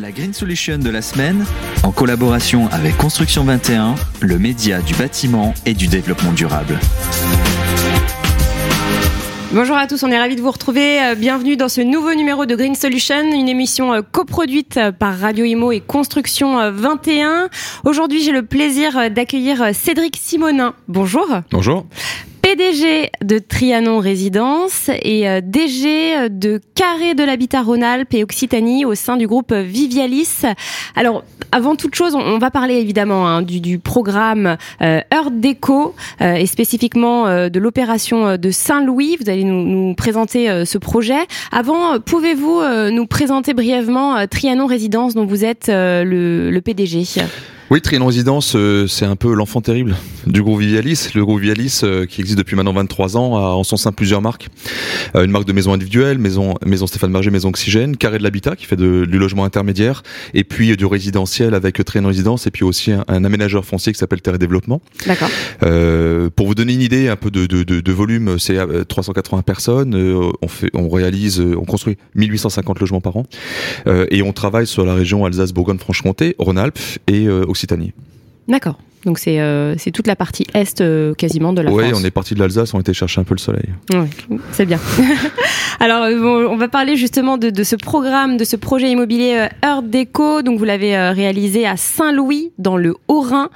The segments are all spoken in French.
La Green Solution de la semaine, en collaboration avec Construction 21, le média du bâtiment et du développement durable. Bonjour à tous, on est ravis de vous retrouver. Euh, bienvenue dans ce nouveau numéro de Green Solution, une émission euh, coproduite par Radio Imo et Construction 21. Aujourd'hui, j'ai le plaisir d'accueillir Cédric Simonin. Bonjour. Bonjour. PDG de Trianon Résidence et euh, DG de Carré de l'Habitat Rhône-Alpes et Occitanie au sein du groupe Vivialis. Alors, avant toute chose, on va parler évidemment hein, du, programme euh, Heure euh, et spécifiquement de l'opération de Saint-Louis. Vous allez nous, présenter ce projet. Avant, pouvez-vous nous présenter brièvement Trianon Résidence dont vous êtes le, le PDG oui, Trianon Résidence, euh, c'est un peu l'enfant terrible du groupe Vialis. Le groupe Vialis, euh, qui existe depuis maintenant 23 ans, a en son sein plusieurs marques. Euh, une marque de maison individuelle, maison, maison Stéphane Berger, maison Oxygène, Carré de l'Habitat, qui fait de, du logement intermédiaire, et puis du résidentiel avec Trianon Résidence, et puis aussi un, aménageur foncier qui s'appelle Terre Développement. D'accord. pour vous donner une idée un peu de, de, de, de volume, c'est 380 personnes. on fait, on réalise, on construit 1850 logements par an, et on travaille sur la région Alsace-Bourgogne-Franche-Comté, Rhône-Alpes et D'accord. Donc c'est euh, toute la partie est euh, quasiment de la France. Oui, on est parti de l'Alsace, on était chercher un peu le soleil. Oui, c'est bien. Alors euh, on va parler justement de, de, ce programme, de ce projet immobilier Heure Déco. Donc vous l'avez réalisé à Saint-Louis dans le Haut-Rhin.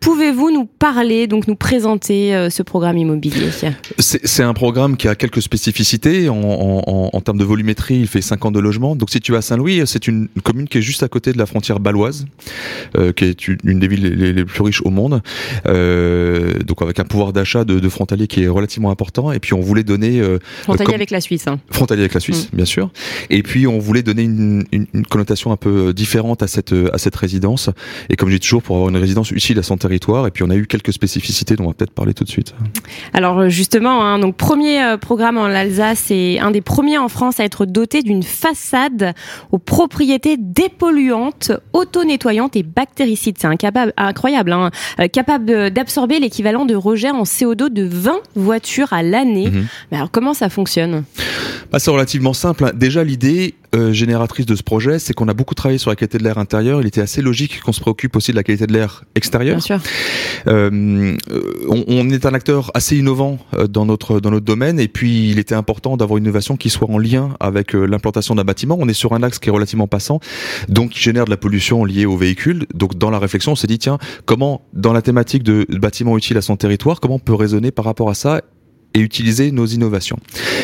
Pouvez-vous nous parler, donc nous présenter ce programme immobilier? C'est un programme qui a quelques spécificités en, en, en, termes de volumétrie. Il fait 50 de logements. Donc si tu vas à Saint-Louis, c'est une commune qui est juste à côté de la frontière baloise, qui est une des villes les, les plus riche au monde, euh, donc avec un pouvoir d'achat de, de, frontalier qui est relativement important. Et puis on voulait donner euh, frontalier avec la Suisse. Hein. Frontalier avec la Suisse, bien sûr. Et puis on voulait donner une, une, une, connotation un peu différente à cette à cette résidence. Et comme je dis toujours, pour avoir une résidence utile à son territoire. Et puis on a eu quelques spécificités dont on va peut-être parler tout de suite. Alors justement, hein, donc premier euh, programme en Alsace et un des premiers en France à être doté d'une façade aux propriétés dépolluantes, auto-nettoyantes et bactéricides. C'est incroyable. Hein. Hein, euh, capable d'absorber l'équivalent de rejet en CO2 de 20 voitures à l'année. Mhm. Mais alors comment ça fonctionne? Bah, C'est relativement simple. Hein. Déjà l'idée euh, génératrice de ce projet, c'est qu'on a beaucoup travaillé sur la qualité de l'air intérieur. Il était assez logique qu'on se préoccupe aussi de la qualité de l'air extérieur. Bien sûr. Euh, on, on, est un acteur assez innovant dans notre dans notre domaine et puis il était important d'avoir une innovation qui soit en lien avec l'implantation d'un bâtiment. On est sur un axe qui est relativement passant, donc qui génère de la pollution liée aux véhicules. Donc dans la réflexion, on s'est dit tiens comment dans la thématique de bâtiments utiles à son territoire, comment on peut raisonner par rapport à ça et utiliser nos innovations.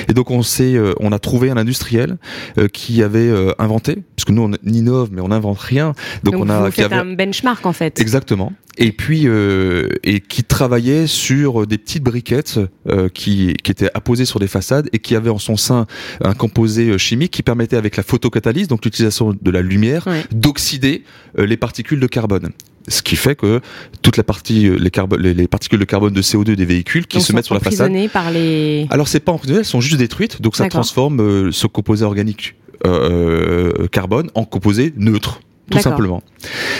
Et donc on s'est, euh, on a trouvé un industriel euh, qui avait euh, inventé, parce que nous on innove mais on n'invente rien. Donc, on a qui avait un benchmark en fait. Exactement. Et puis et qui travaillait sur des petites briquettes qui qui étaient apposées sur des façades et qui avaient en son sein un composé chimique qui permettait avec la photocatalyse, donc l'utilisation de la lumière, d'oxyder les particules de carbone ce qui fait que toute la partie les, les, particules de carbone de CO2 des véhicules qui se mettent sur la façade par les alors c'est pas emprisonné elles sont juste détruites donc ça transforme euh, ce composé organique euh, euh, carbone en composé neutre tout simplement.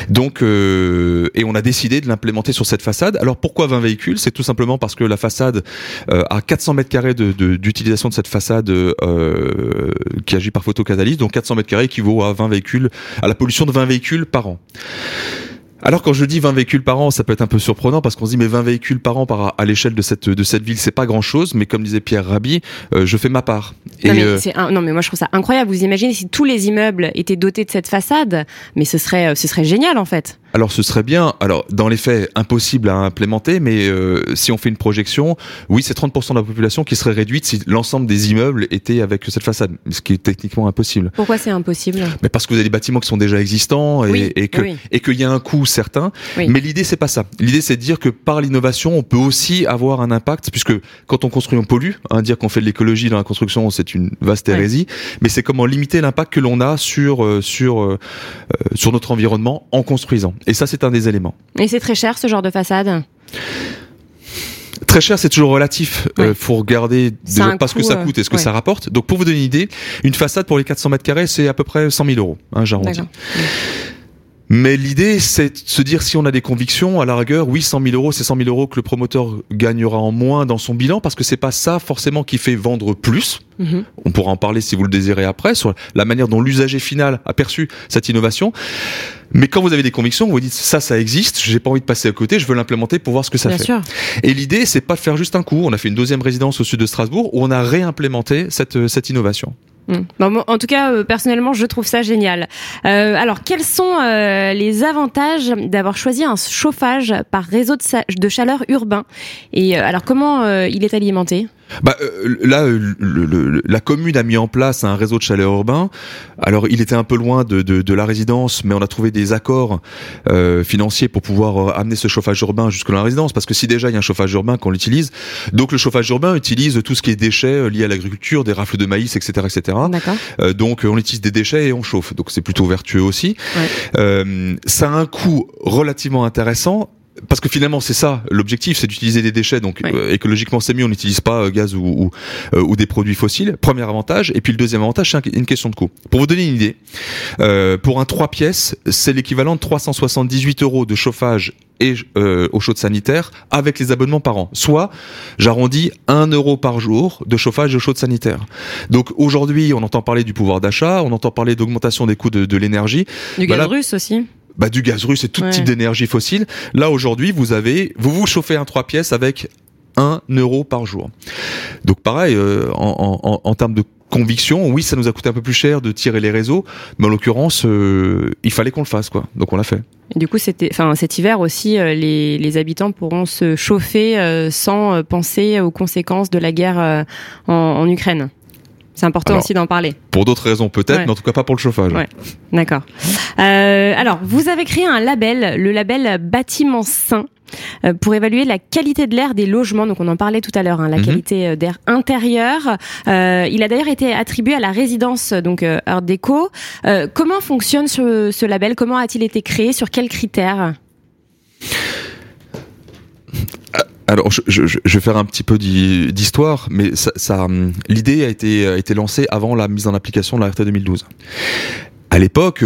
Donc, euh, et on a décidé de l'implémenter sur cette façade. Alors pourquoi 20 véhicules? C'est tout simplement parce que la façade euh, a 400 mètres carrés d'utilisation de, de, cette façade euh, qui agit par photocatalyse, donc 400 mètres carrés équivaut à 20 véhicules, à la pollution de 20 véhicules par an. Alors quand je dis 20 véhicules par an, ça peut être un peu surprenant parce qu'on se dit mais 20 véhicules par an par, à l'échelle de cette de cette ville, c'est pas grand-chose, mais comme disait Pierre Rabhi, euh, je fais ma part. Non, mais euh, non mais moi je trouve ça incroyable. Vous imaginez si tous les immeubles étaient dotés de cette façade, mais ce serait euh, ce serait génial en fait. Alors ce serait bien, alors dans les faits impossible à implémenter, mais euh, si on fait une projection, oui c'est 30% de la population qui serait réduite si l'ensemble des immeubles étaient avec cette façade, ce qui est techniquement impossible. Pourquoi c'est impossible? Mais parce que vous avez des bâtiments qui sont déjà existants et, et que et qu'il y a un coût certain. Mais l'idée c'est pas ça. L'idée c'est de dire que par l'innovation on peut aussi avoir un impact, puisque quand on construit on pollue. Hein, dire qu'on fait de l'écologie dans la construction c'est une vaste hérésie, mais c'est comment limiter l'impact que l'on a sur euh, sur euh, sur notre environnement en construisant. Et ça, c'est un des éléments. Et c'est très cher ce genre de façade Très cher, c'est toujours relatif. Il euh, faut regarder déjà pas ce que ça coûte et ce que ça rapporte. Donc, pour vous donner une idée, une façade pour les 400 mètres carrés, c'est à peu près 100 000 euros, hein, j'arrondis. Mais l'idée, c'est de se dire si on a des convictions, à la rigueur, oui, 100 000 euros, c'est 100 000 euros que le promoteur gagnera en moins dans son bilan, parce que c'est pas ça forcément qui fait vendre plus. Mhm. On pourra en parler si vous le désirez après sur la manière dont l'usager final a perçu cette innovation. Mais quand vous avez des convictions, vous vous dites ça, ça existe, j'ai pas envie de passer à côté, je veux l'implémenter pour voir ce que ça fait. Et l'idée, c'est pas de faire juste un coup. On a fait une deuxième résidence au sud de Strasbourg où on a réimplémenté cette, cette innovation. Hmm. en tout cas, euh, personnellement, je trouve ça génial. Euh, alors, quels sont euh, les avantages d'avoir choisi un chauffage par réseau de, de chaleur urbain? Et alors, comment il est alimenté? Bah, euh, là, le, la commune a mis en place un réseau de chaleur urbain. Alors, il était un peu loin de, de, de la résidence, mais on a trouvé des accords euh, financiers pour pouvoir euh, amener ce chauffage urbain jusque dans la résidence. Parce que si déjà il y a un chauffage urbain qu'on l'utilise, donc le chauffage urbain utilise tout ce qui est déchets euh, liés à l'agriculture, des rafles de maïs, etc., etc. Euh, donc, on utilise des déchets et on chauffe. Donc, c'est plutôt vertueux aussi. Ouais. ça a un coût relativement intéressant parce que finalement c'est ça l'objectif, c'est d'utiliser des déchets. Donc euh, écologiquement c'est mieux, on n'utilise pas euh, gaz ou, ou, euh, ou, des produits fossiles. Premier avantage. Et puis le deuxième avantage, c'est une question de coût. Pour vous donner une idée, pour un 3 pièces, c'est l'équivalent de 378 euros de chauffage et euh, eau chaude sanitaire avec les abonnements par an. Soit, j'arrondis 1 euro par jour de chauffage et eau chaude sanitaire. Donc aujourd'hui, on entend parler du pouvoir d'achat, on entend parler d'augmentation des coûts de, de l'énergie. Du gaz russe aussi bah, du gaz russe et tout type d'énergie fossile. Là aujourd'hui, vous avez, vous vous chauffez un 3 pièces avec 1 euro par jour. Donc pareil, euh, en, en, en, termes de conviction, oui, ça nous a coûté un peu plus cher de tirer les réseaux, mais en l'occurrence, euh, il fallait qu'on le fasse, quoi. Donc on l'a fait. Et du coup, c'était, enfin, cet hiver aussi, euh, les, les, habitants pourront se chauffer sans penser aux conséquences de la guerre en, en Ukraine. C'est important aussi d'en parler. Pour d'autres raisons peut-être, mais en tout cas pas pour le chauffage. Ouais. D'accord. Euh, alors, vous avez créé un label, le label Bâtiment Sain. Euh, pour évaluer la qualité de l'air des logements. Donc on en parlait tout à l'heure, hein, la mhm. qualité euh, d'air intérieur. Euh, il a d'ailleurs été attribué à la résidence donc Art Déco. Euh, comment fonctionne ce, ce label? Comment a-t-il été créé? Sur quels critères? Alors, je, je, je, vais faire un petit peu d'histoire, mais ça, ça l'idée a été, a été lancée avant la mise en application de la RT 2012. À l'époque,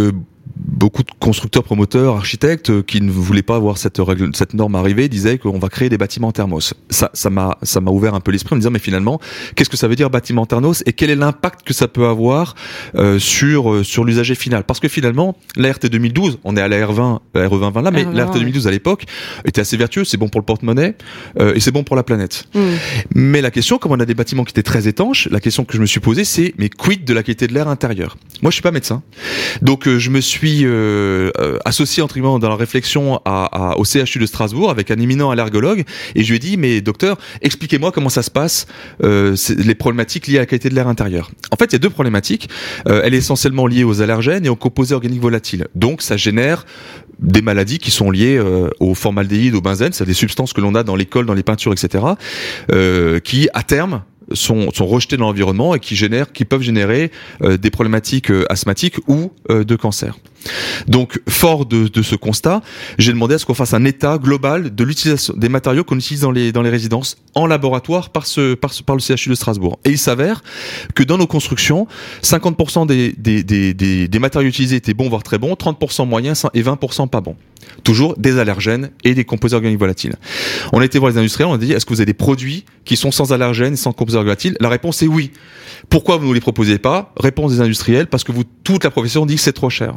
beaucoup de constructeurs, promoteurs, architectes euh, qui ne voulaient pas voir cette règle, cette norme arriver disaient qu'on va créer des bâtiments thermos. Ça, ça m'a, ça m'a ouvert un peu l'esprit en me disant mais finalement, qu'est-ce que ça veut dire bâtiment thermos et quel est l'impact que ça peut avoir euh, sur euh, sur l'usager final? Parce que finalement, la RT 2012, on est à la R20, la RE 2020 là, mais la RT 2012 à l'époque était assez vertueux, c'est bon pour le porte-monnaie euh, et c'est bon pour la planète. Mm. Mais la question, comme on a des bâtiments qui étaient très étanches, la question que je me suis posée, c'est mais quid de la qualité de l'air intérieur? Moi, je suis pas médecin, donc je me suis euh, euh, associé entre dans la réflexion à, au CHU de Strasbourg avec un éminent allergologue et je lui ai dit mais docteur expliquez-moi comment ça se passe euh, les problématiques liées à la qualité de l'air intérieur. En fait il y a deux problématiques. elle est essentiellement liée aux allergènes et aux composés organiques volatiles. Donc ça génère des maladies qui sont liées au formaldéhyde, au benzène, c'est des substances que l'on a dans l'école, dans les peintures, etc., qui à terme sont, rejetés dans l'environnement et qui génèrent, qui peuvent générer euh, des problématiques euh, asthmatiques ou euh, de cancer. Donc, fort de, ce constat, j'ai demandé à ce qu'on fasse un état global de l'utilisation des matériaux qu'on utilise dans les, résidences en laboratoire par, le CHU de Strasbourg. Et il s'avère que dans nos constructions, 50% des, matériaux utilisés étaient bons, voire très bons, 30% moyens et 20% pas bons. Toujours des allergènes et des composés organiques volatiles. On a été voir les industriels, on a dit, est-ce que vous avez des produits qui sont sans allergènes, sans composés volatiles? La réponse est oui. Pourquoi vous ne les proposez pas? Réponse des industriels, parce que vous, toute la profession dit que c'est trop cher.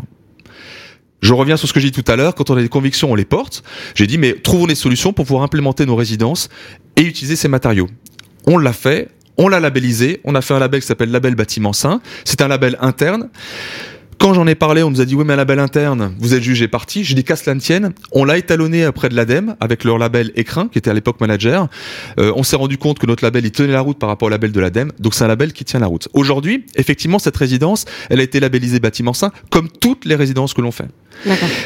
Je reviens sur ce que j'ai dit tout à l'heure, quand on a des convictions, on les porte. J'ai dit, mais trouvons des solutions pour pouvoir implémenter nos résidences et utiliser ces matériaux. On l'a fait, on l'a labellisé, on a fait un label qui s'appelle Label Bâtiment Sain. C'est un label interne. Quand j'en ai parlé, on nous a dit oui mais un label interne, vous êtes jugé parti. J'ai dit qu'à cela ne tienne. On l'a étalonné auprès de l'ADEME avec leur label Écrin, qui était à l'époque manager. Euh, on s'est rendu compte que notre label il tenait la route par rapport au label de l'ADEME, donc c'est un label qui tient la route. Aujourd'hui, effectivement, cette résidence, elle a été labellisée bâtiment sain, comme toutes les résidences que l'on fait.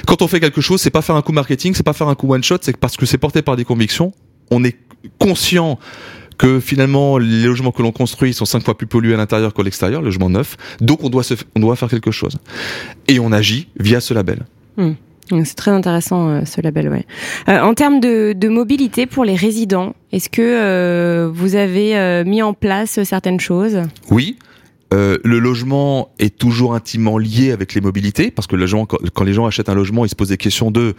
Quand on fait quelque chose, c'est pas faire un coup marketing, c'est pas faire un coup one shot, c'est parce que c'est porté par des convictions. On est conscient que finalement les logements que l'on construit sont cinq fois plus pollués à l'intérieur qu'à l'extérieur, le logement neuf. Donc on doit, se, on doit faire quelque chose. Et on agit via ce label. Hmm. C'est très intéressant euh, ce label, ouais. Euh, en termes de, de, mobilité pour les résidents, est-ce que euh, vous avez mis en place certaines choses? Oui. le logement est toujours intimement lié avec les mobilités, parce que le gens, quand, les gens achètent un logement, ils se posent des questions de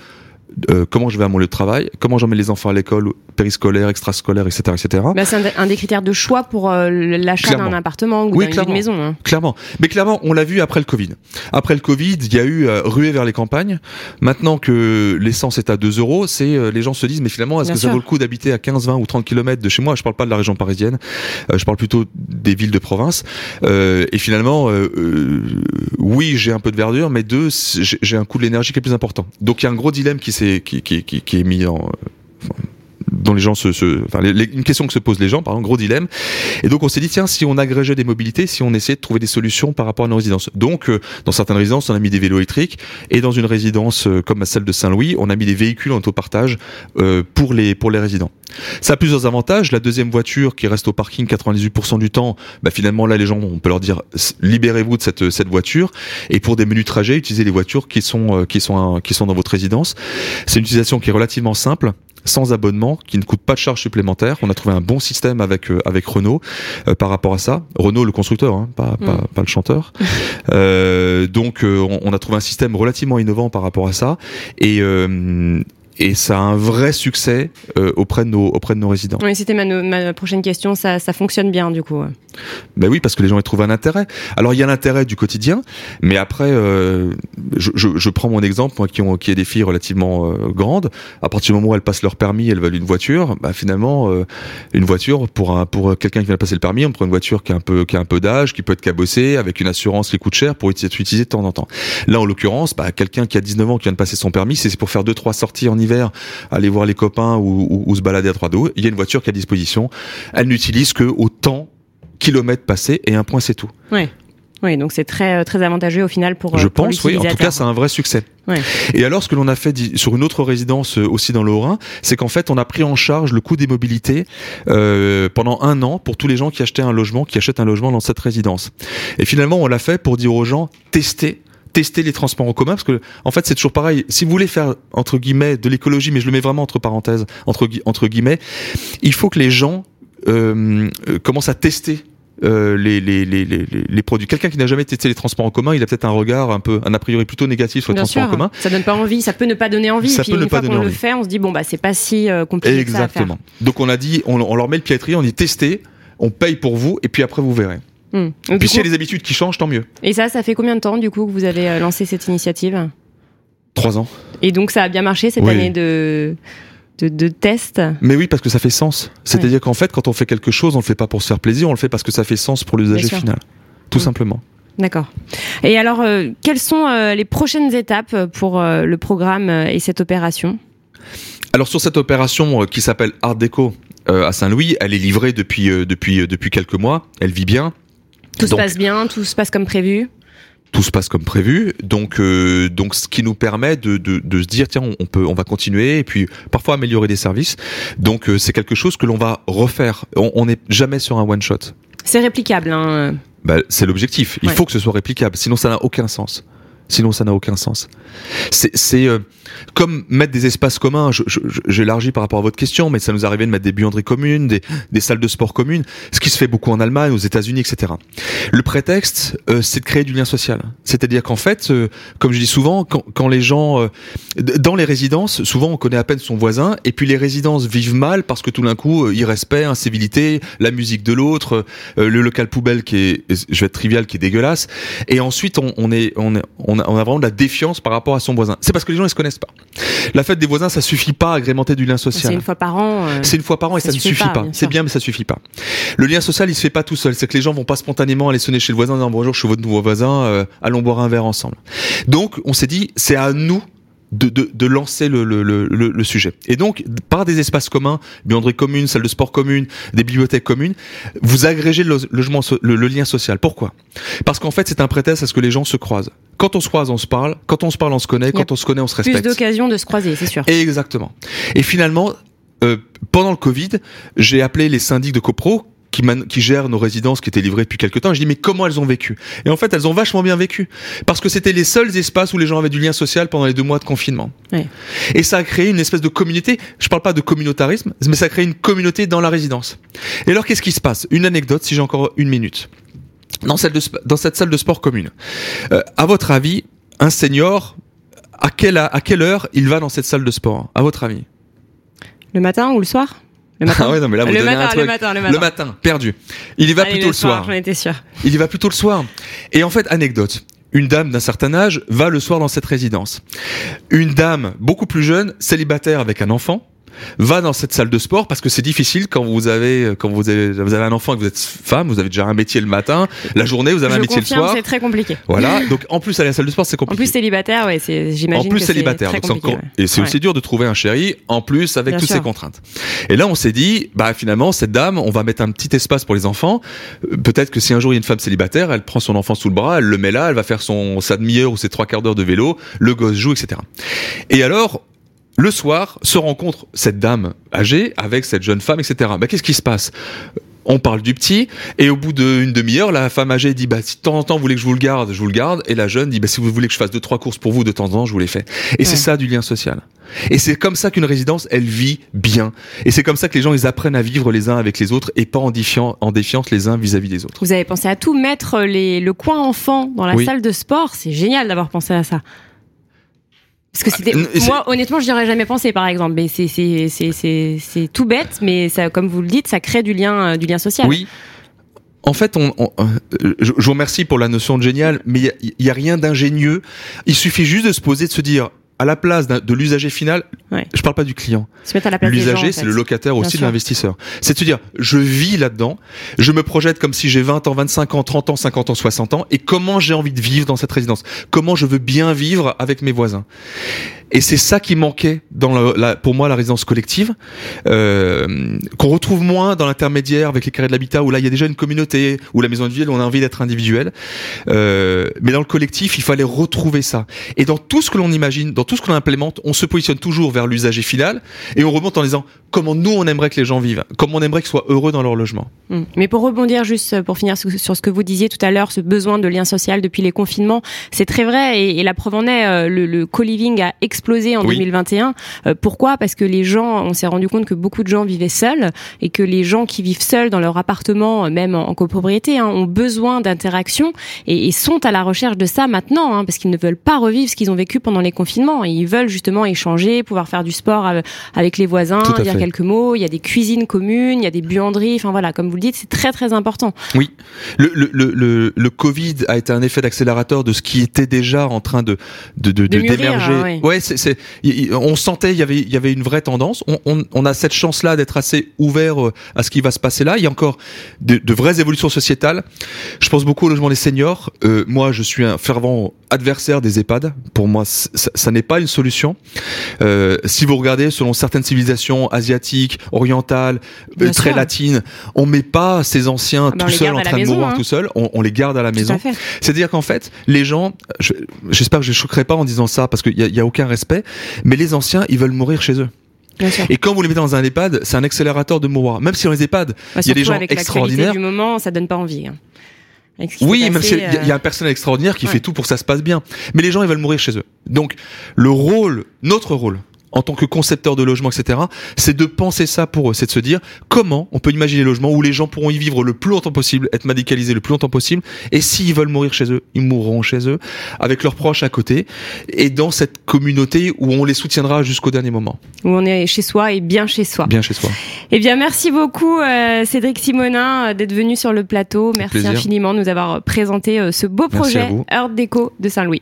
euh, comment je vais à mon lieu de travail, comment j'emmène les enfants à l'école, périscolaire, extrascolaire, etc., etc. Bah, c'est un, des critères de choix pour euh, l'achat d'un appartement ou d'une maison. Hein. Clairement, mais clairement, on l'a vu après le Covid. Après le Covid, il y a eu euh, ruée vers les campagnes. Maintenant que l'essence est à 2 euros, c'est les gens se disent mais finalement est-ce que ça vaut le coup d'habiter à 15, 20 ou 30 km de chez moi? Je parle pas de la région parisienne, je parle plutôt des villes de province. et finalement, oui, j'ai un peu de verdure, mais deux, j'ai un coût de l'énergie qui est plus important. Donc il y a un gros dilemme qui s'est qui, est mis en dont les gens se, se enfin, une question que se posent les gens, par exemple, gros dilemme. Et donc on s'est dit tiens, si on agrégeait des mobilités, si on essayait de trouver des solutions par rapport à nos résidences. Donc euh, dans certaines résidences, on a mis des vélos électriques et dans une résidence euh, comme celle de Saint-Louis, on a mis des véhicules en autopartage euh, pour les pour les résidents. Ça a plusieurs avantages. La deuxième voiture qui reste au parking 98% du temps, bah finalement là les gens, on peut leur dire libérez-vous de cette cette voiture et pour des menus trajets, utilisez les voitures qui sont qui sont qui sont dans votre résidence. C'est une utilisation qui est relativement simple sans abonnement, qui ne coûte pas de charge supplémentaire. On a trouvé un bon système avec euh, avec Renault euh, par rapport à ça. Renault, le constructeur, hein, pas, pas, mm. pas, le chanteur. euh, donc, on, on, a trouvé un système relativement innovant par rapport à ça. Et et ça a un vrai succès euh, auprès de nos auprès de nos résidents. Oui, c'était ma, ma, prochaine question. Ça, ça fonctionne bien du coup. Ben oui, parce que les gens y trouvent un intérêt. Alors il y a l'intérêt du quotidien, mais après, euh, je, je, je, prends mon exemple, moi qui ont qui ai des filles relativement euh, grandes. À partir du moment où elles passent leur permis, elles veulent une voiture. Bah finalement, une voiture pour un pour quelqu'un qui vient de passer le permis, on prend une voiture qui a un peu qui a un peu d'âge, qui peut être cabossée, avec une assurance qui coûte cher pour être utilisée de temps en temps. Là, en l'occurrence, bah, quelqu'un qui a 19 ans qui vient de passer son permis, c'est pour faire deux trois sorties en hiver, aller voir les copains ou, se balader à droite d'eau, il y a une voiture qui est à disposition. Elle n'utilise que autant kilomètres passés et un point c'est tout. Oui. Oui, donc c'est très très avantageux au final pour. Je pense, oui. En tout cas, c'est un vrai succès. Et alors, ce que l'on a fait sur une autre résidence euh, aussi dans le Haut-Rhin, c'est qu'en fait, on a pris en charge le coût des mobilités euh, pendant un an pour tous les gens qui achetaient un logement, qui achètent un logement dans cette résidence. Et finalement, on l'a fait pour dire aux gens testez tester les transports en commun parce que en fait c'est toujours pareil. Si vous voulez faire entre guillemets de l'écologie, mais je le mets vraiment entre parenthèses, entre entre guillemets, il faut que les gens euh, euh commencent à tester euh, les, les, les, les, produits. Quelqu'un qui n'a jamais testé les transports en commun, il a peut-être un regard un peu, un a priori plutôt négatif sur les transports en commun. Ça donne pas envie, ça peut ne pas donner envie. Ça et puis peut une fois qu'on le fait, on se dit bon bah c'est pas si euh, compliqué. Exactement. Que ça à faire. Donc on a dit, on, on leur met le pied on dit testez, on paye pour vous et puis après vous verrez. Hmm. Puis s'il y a des habitudes qui changent, tant mieux. Et ça, ça fait combien de temps du coup que vous avez euh, lancé cette initiative? Trois ans. Et donc ça a bien marché cette année de de, de test? Mais oui, parce que ça fait sens. C'est-à-dire qu'en fait, quand on fait quelque chose, on le fait pas pour se faire plaisir, on le fait parce que ça fait sens pour l'usager final. Tout hmm. simplement. D'accord. Et alors, euh, quelles sont euh, les prochaines étapes pour le programme et cette opération? Alors sur cette opération qui s'appelle Art Déco à Saint-Louis, elle est livrée depuis depuis depuis quelques mois. Elle vit bien. Tout se passe bien, tout se passe comme prévu tout se passe comme prévu. Donc, euh, donc, ce qui nous permet de, de, de, se dire tiens, on peut, on va continuer et puis parfois améliorer des services. Donc, euh, c'est quelque chose que l'on va refaire. On n'est jamais sur un one shot. C'est réplicable. Hein. Bah, c'est l'objectif. Il faut que ce soit réplicable, sinon ça n'a aucun sens. Sinon, ça n'a aucun sens. C'est euh, comme mettre des espaces communs. J'élargis par rapport à votre question, mais ça nous arrivait de mettre des buanderies communes, des, des, salles de sport communes, ce qui se fait beaucoup en Allemagne, aux États-Unis, etc. Le prétexte, euh, c'est de créer du lien social. C'est-à-dire qu'en fait, euh, comme je dis souvent, quand, quand les gens, euh, dans les résidences, souvent on connaît à peine son voisin, et puis les résidences vivent mal parce que tout d'un coup, irrespect, incivilité, la musique de l'autre, le local poubelle qui est, je vais être trivial, qui est dégueulasse, et ensuite on, on est, on est, on a, on a vraiment de la défiance par rapport à son voisin. C'est parce que les gens ils se connaissent pas. La fête des voisins, ça suffit pas à agrémenter du lien social. C'est une fois par an. Euh, c'est une fois par an et ça, ne suffit pas. C'est bien, mais ça suffit pas. Le lien social, il se fait pas tout seul. C'est que les gens vont pas spontanément aller sonner chez le voisin en disant bonjour, je suis votre nouveau voisin, euh, allons boire un verre ensemble. Donc, on s'est dit, c'est à nous de, de, de, lancer le, le, le, le, sujet. Et donc, par des espaces communs, buanderies communes, salles de sport communes, des bibliothèques communes, vous agrégez le, logement, le, lien social. Pourquoi? Parce qu'en fait, c'est un prétexte à ce que les gens se croisent. Quand on se croise, on se parle. Quand on se parle, on se connaît. Quand on se connaît, on se respecte. Plus d'occasions de se croiser, c'est sûr. Exactement. Et finalement, euh, pendant le Covid, j'ai appelé les syndics de copro qui, qui gèrent nos résidences qui étaient livrées depuis quelques temps. je dis mais comment elles ont vécu? Et en fait, elles ont vachement bien vécu parce que c'était les seuls espaces où les gens avaient du lien social pendant les deux mois de confinement. Et ça a créé une espèce de communauté. Je parle pas de communautarisme, mais ça a créé une communauté dans la résidence. Et alors, qu'est-ce qui se passe? Une anecdote, si j'ai encore une minute. dans, dans cette salle de sport commune. Euh, à votre avis, un senior, à quelle, à quelle heure il va dans cette salle de sport? À votre avis? Le matin ou le soir? Le matin. Ah ouais, non, mais là, vous le, matin, un truc. le matin, le matin, le matin. perdu. Il y va plutôt le, soir. J'en étais sûr. Il y va plutôt le soir. Et en fait, anecdote. Une dame d'un certain âge va le soir dans cette résidence. Une dame beaucoup plus jeune, célibataire avec un enfant, va dans cette salle de sport parce que c'est difficile quand vous avez quand vous avez vous avez un enfant et que vous êtes femme, vous avez déjà un métier le matin, la journée vous avez un métier le soir. C'est très compliqué. Voilà, donc en plus aller à la salle de sport c'est compliqué. En plus célibataire, ouais, c'est j'imagine. En plus célibataire, donc et c'est aussi dur de trouver un chéri en plus avec toutes ces contraintes. Et là on s'est dit bah finalement cette dame, on va mettre un petit espace pour les enfants. Euh, peut-être que si un jour il y a une femme célibataire, elle prend son enfant sous le bras, elle le met là, elle va faire son sa demi-heure ou ses trois quarts d'heure de vélo, le gosse joue, etc. Et alors le soir, se rencontre cette dame âgée avec cette jeune femme, etc. Bah, qu'est-ce qui se passe? On parle du petit, et au bout d'une demi-heure, la femme âgée dit bah si de temps en temps vous voulez que je vous le garde, je vous le garde, et la jeune dit bah si vous voulez que je fasse deux trois courses pour vous de temps en temps, je vous les fais. Et c'est ça du lien social. Et c'est comme ça qu'une résidence, elle vit bien. Et c'est comme ça que les gens, ils apprennent à vivre les uns avec les autres et pas en, défiant, en défiance les uns vis-à-vis des autres. Vous avez pensé à tout, mettre les, le coin enfant dans la salle de sport, c'est génial d'avoir pensé à ça. Parce que c'était ah, moi honnêtement je n'y aurais jamais pensé par exemple mais c'est tout bête mais ça comme vous le dites ça crée du lien euh, du lien social. Oui. En fait, on, euh, je, vous remercie pour la notion de génial, mais il y, a rien d'ingénieux. Il suffit juste de se poser, de se dire, à la place de l'usager final, ouais. je parle pas du client. L'usager, c'est le locataire aussi de l'investisseur. C'est de se dire, je vis là-dedans, je me projette comme si j'ai 20 ans, 25 ans, 30 ans, 50 ans, 60 ans, et comment j'ai envie de vivre dans cette résidence? Comment je veux bien vivre avec mes voisins? Et c'est ça qui manquait pour moi la résidence collective, euh, qu'on retrouve moins dans l'intermédiaire avec les carrés de l'habitat où là il y a déjà une communauté, où la maison de ville on a envie d'être individuel. Euh, mais dans le collectif, il fallait retrouver ça. Et dans tout ce que l'on imagine, dans tout ce qu'on implémente, on se positionne toujours vers l'usager final et on remonte en disant comment nous on aimerait que les gens vivent, comment on aimerait qu'ils soient heureux dans leur logement. Hmm. Mais pour rebondir juste euh, pour finir sur ce que vous disiez tout à l'heure, ce besoin de lien social depuis les confinements, c'est très vrai et, la preuve en est, le, le co-living a explosé en 2021. Euh, pourquoi? Parce que les gens, on s'est rendu compte que beaucoup de gens vivaient seuls et que les gens qui vivent seuls dans leur appartement, même en, copropriété, hein, ont besoin d'interaction et, sont à la recherche de ça maintenant, hein, parce qu'ils ne veulent pas revivre ce qu'ils ont vécu pendant les confinements. Et ils veulent justement échanger, pouvoir faire du sport avec les voisins, dire quelques mots. Il y a des cuisines communes, il y a des buanderies. Enfin voilà, comme vous le dites, c'est très très important. Oui, le, le, le, le, Covid a été un effet d'accélérateur de ce qui était déjà en train de d'émerger. De, hein, ouais, c'est on sentait il y avait il y avait une vraie tendance. On, a cette chance là d'être assez ouvert euh, à ce qui va se passer là. Il y a encore de, vraies évolutions sociétales. Je pense beaucoup au logement des seniors. Euh, moi, je suis un fervent adversaire des EHPAD. Pour moi, ça, n'est pas une solution. Euh, si vous regardez selon certaines civilisations asiatiques, orientales, très latines, on met pas ces anciens ah bah, tout seuls en train de mourir hein. tout seuls. On, les garde à la maison. C'est-à-dire qu'en fait, les gens, j'espère que je ne choquerai pas en disant ça parce qu'il y, y a aucun respect, mais les anciens, ils veulent mourir chez eux. Et quand vous les mettez dans un EHPAD, c'est un accélérateur de mourir. Même si dans les EHPAD, bah, il y a des gens avec extraordinaires. du moment, ça donne pas envie. Hein. Oui, même s'il y, a euh, un personnel extraordinaire qui fait tout pour que ça se passe bien. Mais les gens, ils veulent mourir chez eux. Donc, le rôle, notre rôle, en tant que concepteur de logement, etc., c'est de penser ça pour eux, c'est de se dire comment on peut imaginer des logements où les gens pourront y vivre le plus longtemps possible, être médicalisés le plus longtemps possible, et s'ils veulent mourir chez eux, ils mourront chez eux, avec leurs proches à côté, et dans cette communauté où on les soutiendra jusqu'au dernier moment. Où on est chez soi et bien chez soi. Bien chez soi. Eh bien, merci beaucoup euh, Cédric Simonin euh, d'être venu sur le plateau. Merci infiniment de nous avoir présenté euh, ce beau projet Earth Déco de Saint-Louis.